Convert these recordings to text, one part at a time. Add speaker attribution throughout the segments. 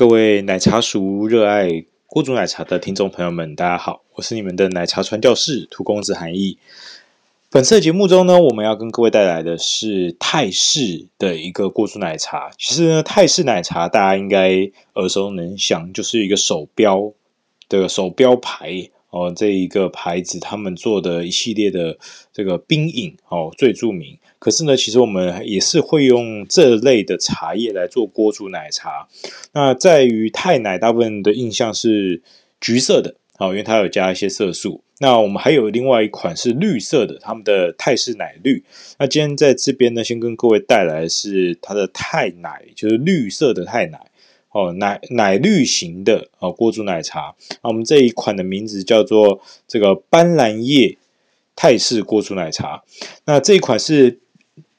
Speaker 1: 各位奶茶熟热爱锅煮奶茶的听众朋友们，大家好，我是你们的奶茶传教士涂公子韩毅。本次的节目中呢，我们要跟各位带来的是泰式的一个锅煮奶茶。其实呢，泰式奶茶大家应该耳熟能详，就是一个手标的手标牌。哦，这一个牌子，他们做的一系列的这个冰饮哦，最著名。可是呢，其实我们也是会用这类的茶叶来做锅煮奶茶。那在于泰奶，大部分的印象是橘色的，哦，因为它有加一些色素。那我们还有另外一款是绿色的，他们的泰式奶绿。那今天在这边呢，先跟各位带来是它的泰奶，就是绿色的泰奶。哦，奶奶绿型的哦，锅煮奶茶。那我们这一款的名字叫做这个斑斓叶泰式锅煮奶茶。那这一款是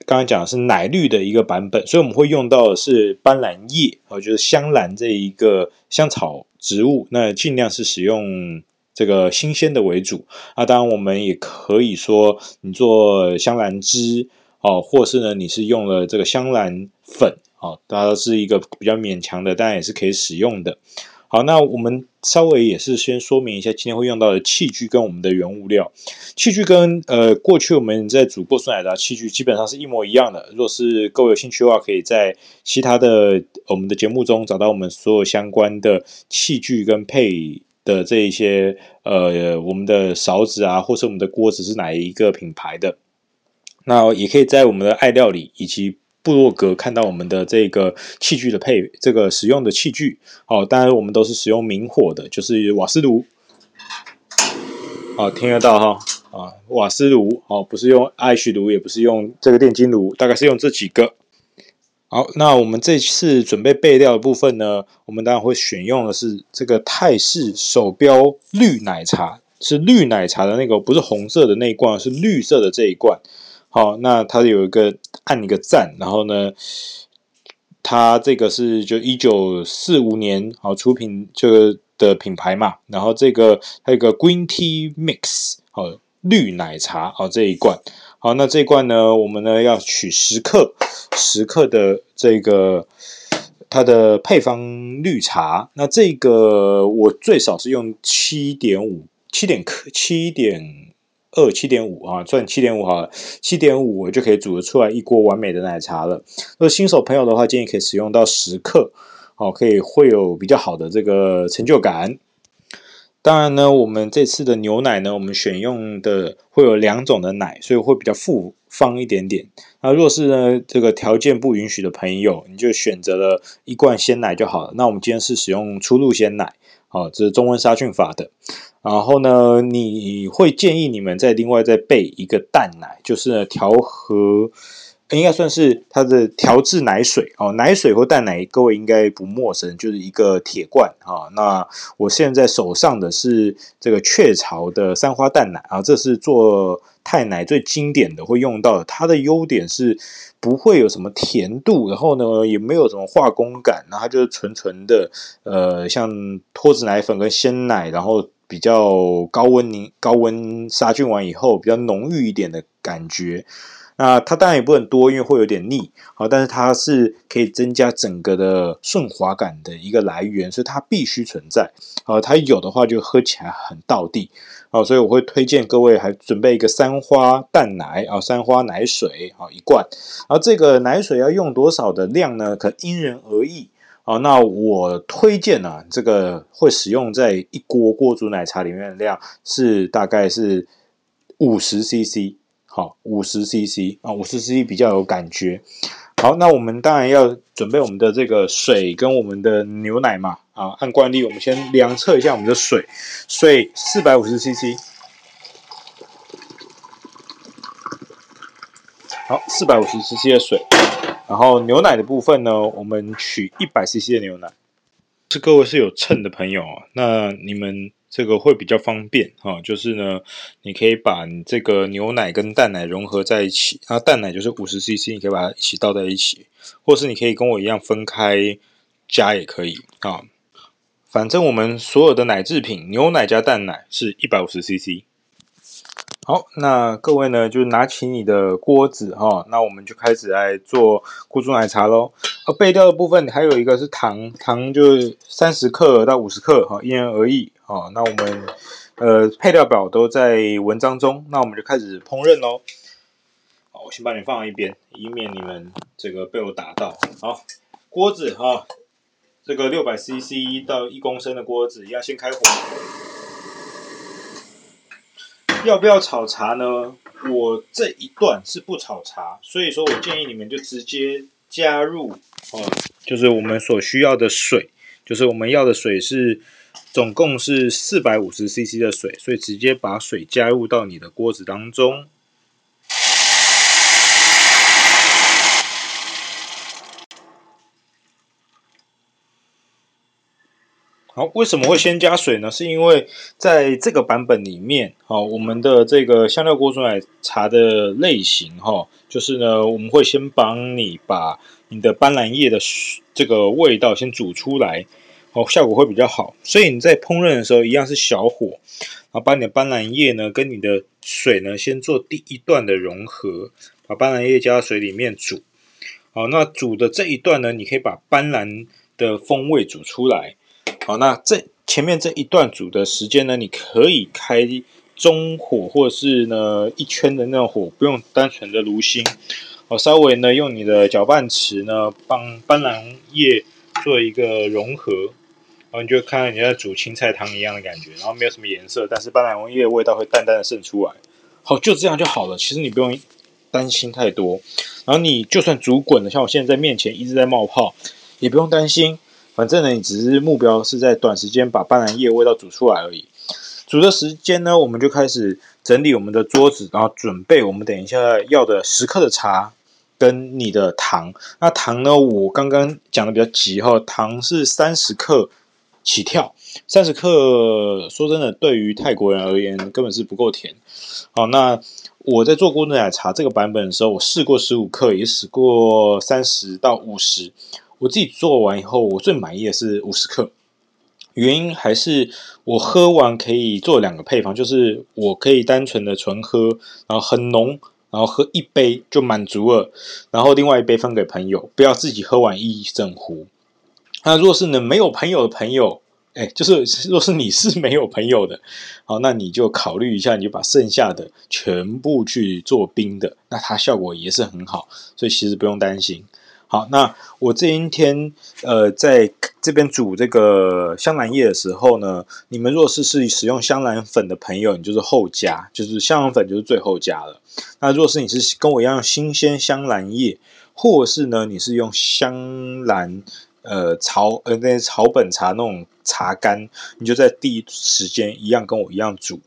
Speaker 1: 刚刚讲的是奶绿的一个版本，所以我们会用到的是斑斓叶，哦，就是香兰这一个香草植物。那尽量是使用这个新鲜的为主。那当然，我们也可以说你做香兰汁哦，或是呢，你是用了这个香兰粉。好，它都是一个比较勉强的，当然也是可以使用的。好，那我们稍微也是先说明一下今天会用到的器具跟我们的原物料。器具跟呃过去我们在煮锅煮奶茶器具基本上是一模一样的。若是各位有兴趣的话，可以在其他的我们的节目中找到我们所有相关的器具跟配的这一些呃我们的勺子啊，或是我们的锅子是哪一个品牌的。那也可以在我们的爱料理以及部落格看到我们的这个器具的配，这个使用的器具，哦，当然我们都是使用明火的，就是瓦斯炉，哦，听得到哈，啊，瓦斯炉，哦，不是用 IH 炉，也不是用这个电金炉，大概是用这几个。好，那我们这次准备备料的部分呢，我们当然会选用的是这个泰式手标绿奶茶，是绿奶茶的那个，不是红色的那一罐，是绿色的这一罐。好，那它有一个按一个赞，然后呢，它这个是就一九四五年好出品这个的品牌嘛，然后这个还有一个 Green Tea Mix 好绿奶茶好这一罐，好，那这一罐呢，我们呢要取十克十克的这个它的配方绿茶，那这个我最少是用七点五七点克七点。二七点五啊，算七点五好了，七点五我就可以煮得出来一锅完美的奶茶了。那新手朋友的话，建议可以使用到十克，哦，可以会有比较好的这个成就感。当然呢，我们这次的牛奶呢，我们选用的会有两种的奶，所以会比较复方一点点。那若是呢这个条件不允许的朋友，你就选择了一罐鲜奶就好了。那我们今天是使用初露鲜奶，好，这是中温杀菌法的。然后呢，你会建议你们再另外再备一个淡奶，就是呢调和，应该算是它的调制奶水哦。奶水或淡奶，各位应该不陌生，就是一个铁罐啊。那我现在手上的是这个雀巢的三花淡奶啊，这是做太奶最经典的会用到的。它的优点是不会有什么甜度，然后呢也没有什么化工感，然后它就是纯纯的呃，像脱脂奶粉跟鲜奶，然后。比较高温凝高温杀菌完以后，比较浓郁一点的感觉。那它当然也不很多，因为会有点腻。好，但是它是可以增加整个的顺滑感的一个来源，所以它必须存在。好，它有的话就喝起来很到地。好，所以我会推荐各位还准备一个三花淡奶啊，三花奶水啊一罐。然后这个奶水要用多少的量呢？可因人而异。哦，那我推荐呢、啊，这个会使用在一锅锅煮奶茶里面的量是大概是五十 CC，好，五十 CC 啊，五十 CC 比较有感觉。好，那我们当然要准备我们的这个水跟我们的牛奶嘛，啊，按惯例我们先量测一下我们的水，水四百五十 CC，好，四百五十 CC 的水。然后牛奶的部分呢，我们取一百 CC 的牛奶。是各位是有秤的朋友啊，那你们这个会比较方便哈。就是呢，你可以把你这个牛奶跟淡奶融合在一起，然后淡奶就是五十 CC，你可以把它一起倒在一起，或是你可以跟我一样分开加也可以啊。反正我们所有的奶制品，牛奶加淡奶是一百五十 CC。好，那各位呢，就拿起你的锅子哈，那我们就开始来做咕煮奶茶喽。而备料的部分还有一个是糖，糖就三十克到五十克哈，因人而异哈。那我们呃配料表都在文章中，那我们就开始烹饪喽。好，我先把你放在一边，以免你们这个被我打到。好，锅子哈，这个六百 CC 到一公升的锅子，要先开火。要不要炒茶呢？我这一段是不炒茶，所以说我建议你们就直接加入哦，就是我们所需要的水，就是我们要的水是总共是四百五十 CC 的水，所以直接把水加入到你的锅子当中。好，为什么会先加水呢？是因为在这个版本里面，好，我们的这个香料锅煮奶茶的类型，哈，就是呢，我们会先帮你把你的斑斓叶的这个味道先煮出来，哦，效果会比较好。所以你在烹饪的时候，一样是小火，然后把你的斑斓叶呢跟你的水呢先做第一段的融合，把斑斓叶加到水里面煮。好，那煮的这一段呢，你可以把斑斓的风味煮出来。好，那这前面这一段煮的时间呢，你可以开中火，或者是呢一圈的那种火，不用单纯的炉心。好，稍微呢用你的搅拌匙呢，帮斑斓叶做一个融合，然后你就看到你在煮青菜汤一样的感觉，然后没有什么颜色，但是斑斓叶味道会淡淡的渗出来。好，就这样就好了。其实你不用担心太多。然后你就算煮滚了，像我现在在面前一直在冒泡，也不用担心。反正呢，你只是目标是在短时间把斑斓叶味道煮出来而已。煮的时间呢，我们就开始整理我们的桌子，然后准备我们等一下要的十克的茶跟你的糖。那糖呢，我刚刚讲的比较急哈，糖是三十克起跳。三十克，说真的，对于泰国人而言根本是不够甜。好，那我在做锅煮奶茶这个版本的时候，我试过十五克，也试过三十到五十。我自己做完以后，我最满意的是五十克，原因还是我喝完可以做两个配方，就是我可以单纯的纯喝，然后很浓，然后喝一杯就满足了，然后另外一杯分给朋友，不要自己喝完一整壶。那若是呢没有朋友的朋友，哎，就是若是你是没有朋友的，好，那你就考虑一下，你就把剩下的全部去做冰的，那它效果也是很好，所以其实不用担心。好，那我这一天呃，在这边煮这个香兰叶的时候呢，你们若是是使用香兰粉的朋友，你就是后加，就是香兰粉就是最后加了。那若是你是跟我一样新鲜香兰叶，或是呢你是用香兰呃草呃那些草本茶那种茶干，你就在第一时间一样跟我一样煮。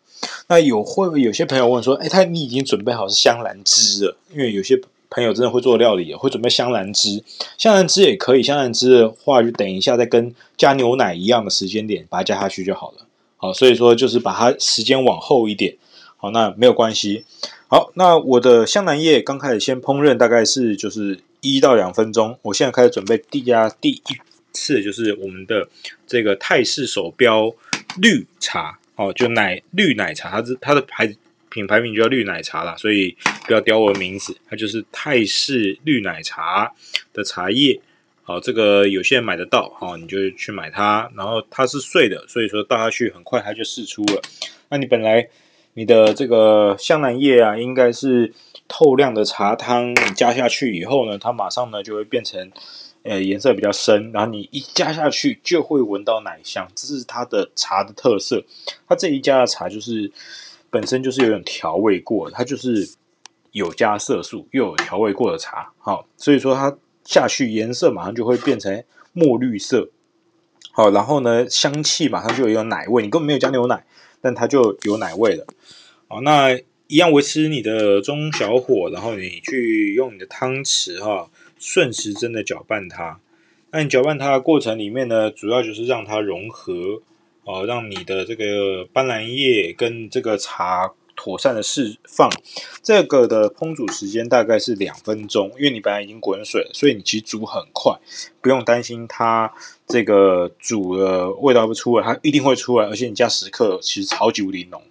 Speaker 1: 那有会有些朋友问说，哎，他你已经准备好是香兰汁了，因为有些。朋友真的会做料理，会准备香兰汁，香兰汁也可以。香兰汁的话，就等一下再跟加牛奶一样的时间点，把它加下去就好了。好，所以说就是把它时间往后一点。好，那没有关系。好，那我的香兰叶刚开始先烹饪，大概是就是一到两分钟。我现在开始准备第加第一次，就是我们的这个泰式手标绿茶。哦，就奶绿奶茶，它是它的牌子。品牌名就叫绿奶茶啦，所以不要刁我的名字，它就是泰式绿奶茶的茶叶。好，这个有些人买得到，好，你就去买它。然后它是碎的，所以说倒下去很快它就释出了。那你本来你的这个香兰叶啊，应该是透亮的茶汤，你加下去以后呢，它马上呢就会变成呃颜色比较深，然后你一加下去就会闻到奶香，这是它的茶的特色。它这一家的茶就是。本身就是有点调味过的，它就是有加色素又有调味过的茶，好，所以说它下去颜色马上就会变成墨绿色，好，然后呢香气马上就有奶味，你根本没有加牛奶，但它就有奶味了，好，那一样维持你的中小火，然后你去用你的汤匙哈顺时针的搅拌它。那你搅拌它的过程里面呢，主要就是让它融合，哦，让你的这个斑斓叶跟这个茶。妥善的释放，这个的烹煮时间大概是两分钟，因为你本来已经滚水了，所以你其实煮很快，不用担心它这个煮的味道不出来，它一定会出来，而且你加十克其实超级无敌浓，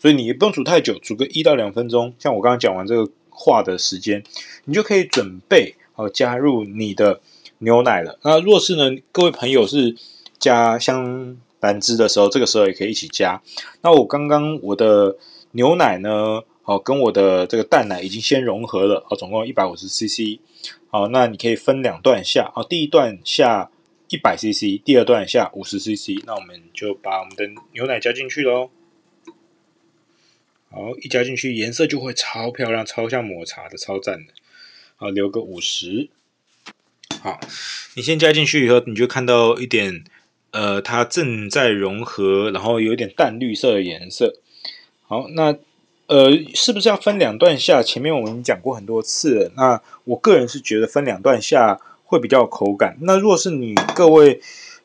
Speaker 1: 所以你也不用煮太久，煮个一到两分钟，像我刚刚讲完这个话的时间，你就可以准备好加入你的牛奶了。那若是呢，各位朋友是加香兰汁的时候，这个时候也可以一起加。那我刚刚我的。牛奶呢？好，跟我的这个淡奶已经先融合了，好，总共一百五十 CC。好，那你可以分两段下，好，第一段下一百 CC，第二段下五十 CC。那我们就把我们的牛奶加进去喽。好，一加进去，颜色就会超漂亮，超像抹茶的，超赞的。好，留个五十。好，你先加进去以后，你就看到一点，呃，它正在融合，然后有点淡绿色的颜色。好，那呃，是不是要分两段下？前面我们讲过很多次。那我个人是觉得分两段下会比较有口感。那若是你各位，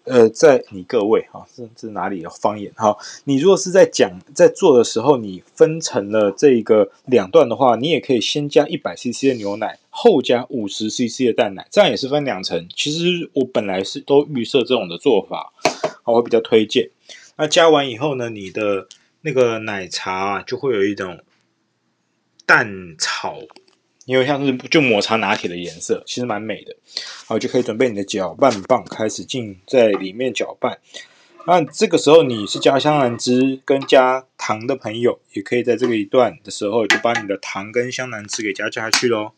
Speaker 1: 呃，在你各位哈，这这哪里的方言哈？你如果是在讲在做的时候，你分成了这个两段的话，你也可以先加一百 CC 的牛奶，后加五十 CC 的淡奶，这样也是分两层。其实我本来是都预设这种的做法，我会比较推荐。那加完以后呢，你的。那个奶茶啊，就会有一种淡炒，因为像是就抹茶拿铁的颜色，其实蛮美的。好，就可以准备你的搅拌棒，开始进在里面搅拌。那这个时候你是加香兰汁跟加糖的朋友，也可以在这个一段的时候就把你的糖跟香兰汁给加下去喽。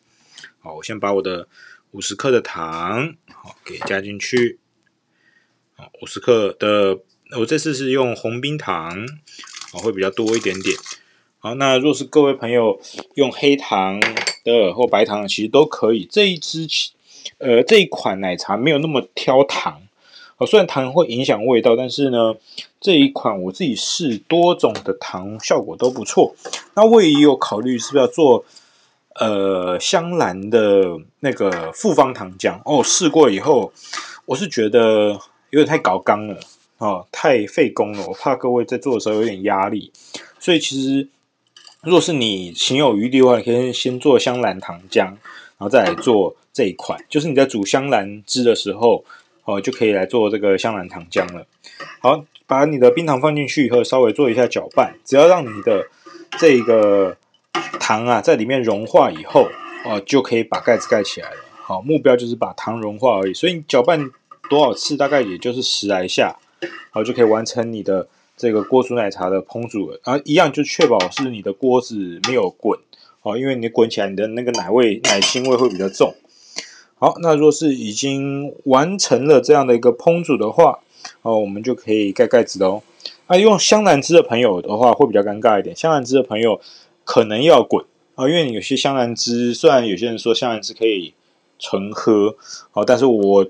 Speaker 1: 好，我先把我的五十克的糖好给加进去。好，五十克的，我这次是用红冰糖。会比较多一点点。好，那若是各位朋友用黑糖的或白糖的，其实都可以。这一支，呃，这一款奶茶没有那么挑糖。哦，虽然糖会影响味道，但是呢，这一款我自己试多种的糖效果都不错。那我也有考虑是不是要做呃香兰的那个复方糖浆。哦，试过以后，我是觉得有点太搞刚了。哦，太费工了，我怕各位在做的时候有点压力，所以其实，若是你情有余力的话，你可以先做香兰糖浆，然后再来做这一款，就是你在煮香兰汁的时候，哦，就可以来做这个香兰糖浆了。好，把你的冰糖放进去以后，稍微做一下搅拌，只要让你的这个糖啊在里面融化以后，哦，就可以把盖子盖起来了。好，目标就是把糖融化而已，所以你搅拌多少次，大概也就是十来下。好，就可以完成你的这个锅煮奶茶的烹煮了。然后一样就确保是你的锅子没有滚，哦，因为你滚起来，你的那个奶味、奶腥味会比较重。好，那若是已经完成了这样的一个烹煮的话，哦，我们就可以盖盖子喽。那用香兰汁的朋友的话，会比较尴尬一点。香兰汁的朋友可能要滚啊，因为有些香兰汁，虽然有些人说香兰汁可以纯喝，哦，但是我。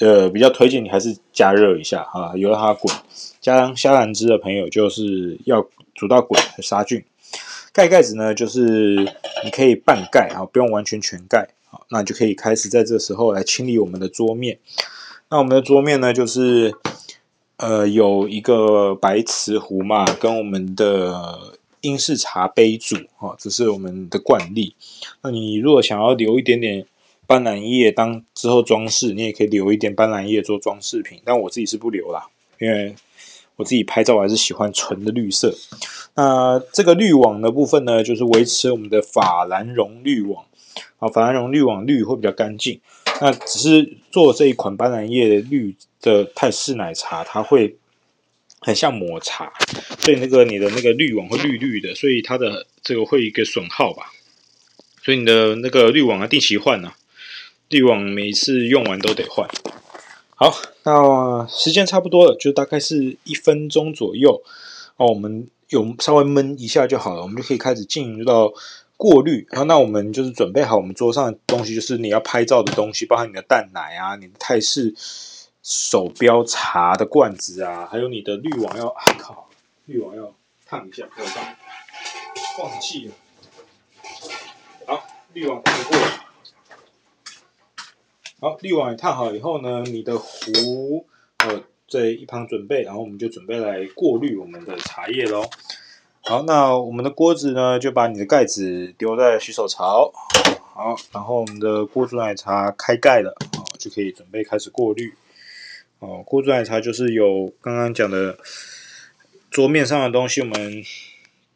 Speaker 1: 呃，比较推荐你还是加热一下啊，由它滚。加上虾兰汁的朋友就是要煮到滚杀菌。盖盖子呢，就是你可以半盖啊，不用完全全盖。好，那就可以开始在这时候来清理我们的桌面。那我们的桌面呢，就是呃有一个白瓷壶嘛，跟我们的英式茶杯组啊，这是我们的惯例。那你如果想要留一点点。斑斓叶当之后装饰，你也可以留一点斑斓叶做装饰品，但我自己是不留啦，因为我自己拍照还是喜欢纯的绿色。那这个滤网的部分呢，就是维持我们的法兰绒滤网啊，法兰绒滤网滤会比较干净。那只是做这一款斑斓叶绿的泰式奶茶，它会很像抹茶，所以那个你的那个滤网会绿绿的，所以它的这个会一个损耗吧，所以你的那个滤网要定期换呢、啊。滤网每次用完都得换。好，那时间差不多了，就大概是一分钟左右。哦，我们有稍微焖一下就好了，我们就可以开始进入到过滤。然后，那我们就是准备好我们桌上的东西，就是你要拍照的东西，包含你的蛋奶啊，你的泰式手标茶的罐子啊，还有你的滤网要，啊靠，滤网要烫一下，不要烫，忘记了。好，滤网烫过了。好，滤网也烫好以后呢，你的壶呃在一旁准备，然后我们就准备来过滤我们的茶叶喽。好，那我们的锅子呢，就把你的盖子丢在洗手槽。好，然后我们的锅煮奶茶开盖了，啊，就可以准备开始过滤。哦，锅煮奶茶就是有刚刚讲的桌面上的东西，我们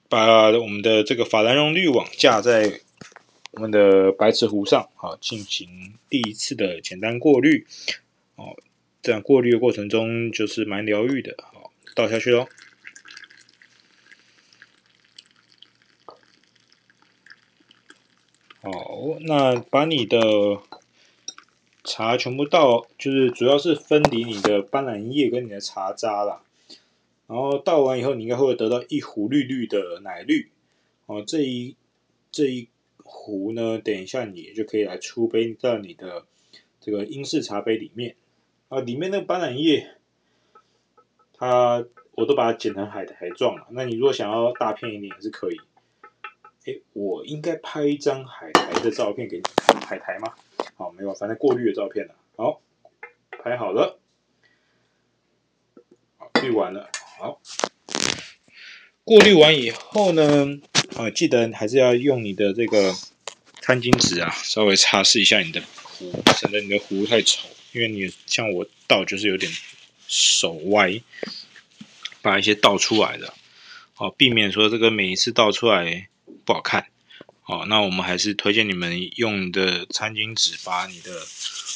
Speaker 1: 把我们的这个法兰绒滤网架在我们的白瓷壶上，好，进行第一次的简单过滤。哦，这样过滤的过程中就是蛮疗愈的。好，倒下去喽。好，那把你的茶全部倒，就是主要是分离你的斑斓叶跟你的茶渣啦。然后倒完以后，你应该会得到一壶绿绿的奶绿。哦，这一这一壶呢，等一下你就可以来出杯到你的这个英式茶杯里面。啊，里面那个斑斓叶，它我都把它剪成海苔状了。那你如果想要大片一点也是可以。哎，我应该拍一张海苔的照片给你看，海苔吗？好，没有，反正过滤的照片了。好，拍好了，好，滤完了。好，过滤完以后呢，啊，记得还是要用你的这个餐巾纸啊，稍微擦拭一下你的壶，省得你的壶太丑。因为你像我倒就是有点手歪，把一些倒出来的，好，避免说这个每一次倒出来。不好看，好，那我们还是推荐你们用的餐巾纸，把你的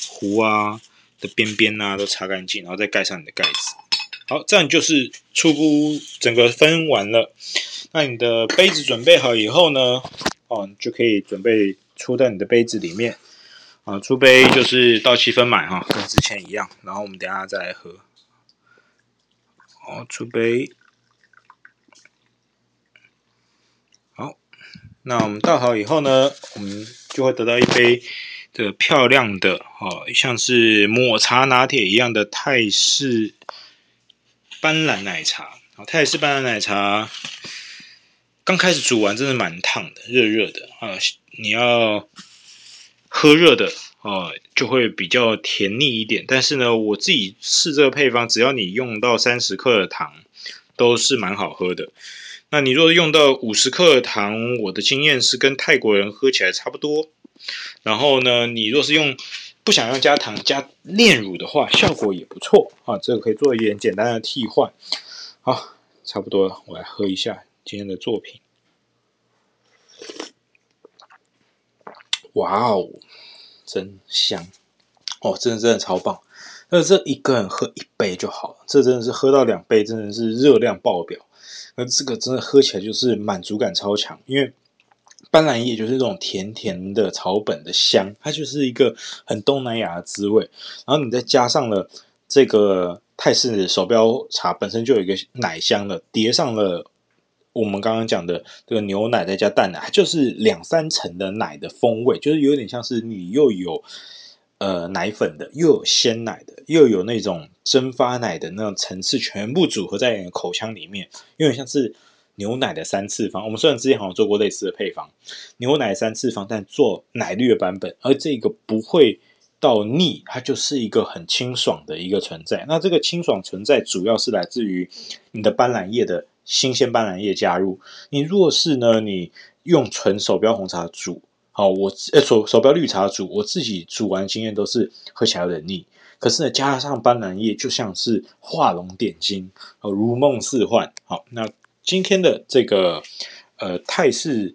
Speaker 1: 壶啊的边边啊都擦干净，然后再盖上你的盖子。好，这样就是初步整个分完了。那你的杯子准备好以后呢，哦，就可以准备出到你的杯子里面。啊，出杯就是到七分满哈，跟之前一样。然后我们等下再来喝。好，出杯。好那我们倒好以后呢，我们就会得到一杯这个漂亮的哦，像是抹茶拿铁一样的泰式斑斓奶茶。好，泰式斑斓奶茶刚开始煮完真的蛮烫的，热热的啊，你要喝热的哦，就会比较甜腻一点。但是呢，我自己试这个配方，只要你用到三十克的糖，都是蛮好喝的。那你若用到五十克的糖，我的经验是跟泰国人喝起来差不多。然后呢，你若是用不想要加糖加炼乳的话，效果也不错啊。这个可以做一点简单的替换。好，差不多了，我来喝一下今天的作品。哇哦，真香！哦，真的真的超棒。那这一个人喝一杯就好了，这真的是喝到两杯，真的是热量爆表。那这个真的喝起来就是满足感超强，因为斑斓叶就是这种甜甜的草本的香，它就是一个很东南亚的滋味。然后你再加上了这个泰式手标茶本身就有一个奶香的，叠上了我们刚刚讲的这个牛奶再加淡奶，就是两三层的奶的风味，就是有点像是你又有。呃，奶粉的，又有鲜奶的，又有那种蒸发奶的那种层次，全部组合在你的口腔里面，有点像是牛奶的三次方。我们虽然之前好像做过类似的配方，牛奶三次方，但做奶绿的版本，而这个不会到腻，它就是一个很清爽的一个存在。那这个清爽存在，主要是来自于你的斑斓叶的新鲜斑斓叶加入。你若是呢，你用纯手标红茶煮。好，我呃手手标绿茶煮，我自己煮完经验都是喝起来有点腻，可是呢，加上斑斓叶就像是画龙点睛，如梦似幻。好，那今天的这个呃泰式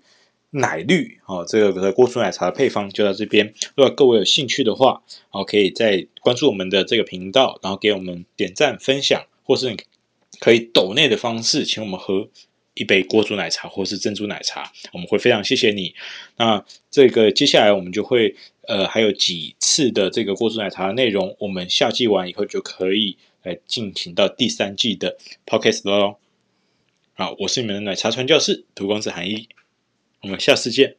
Speaker 1: 奶绿，好，这个锅煮奶茶的配方就到这边。如果各位有兴趣的话，好，可以再关注我们的这个频道，然后给我们点赞、分享，或是可以抖内的方式请我们喝。一杯锅煮奶茶或是珍珠奶茶，我们会非常谢谢你。那这个接下来我们就会呃还有几次的这个锅煮奶茶的内容，我们夏季完以后就可以来进行到第三季的 podcast 喽。好，我是你们的奶茶传教士涂公子韩毅，我们下次见。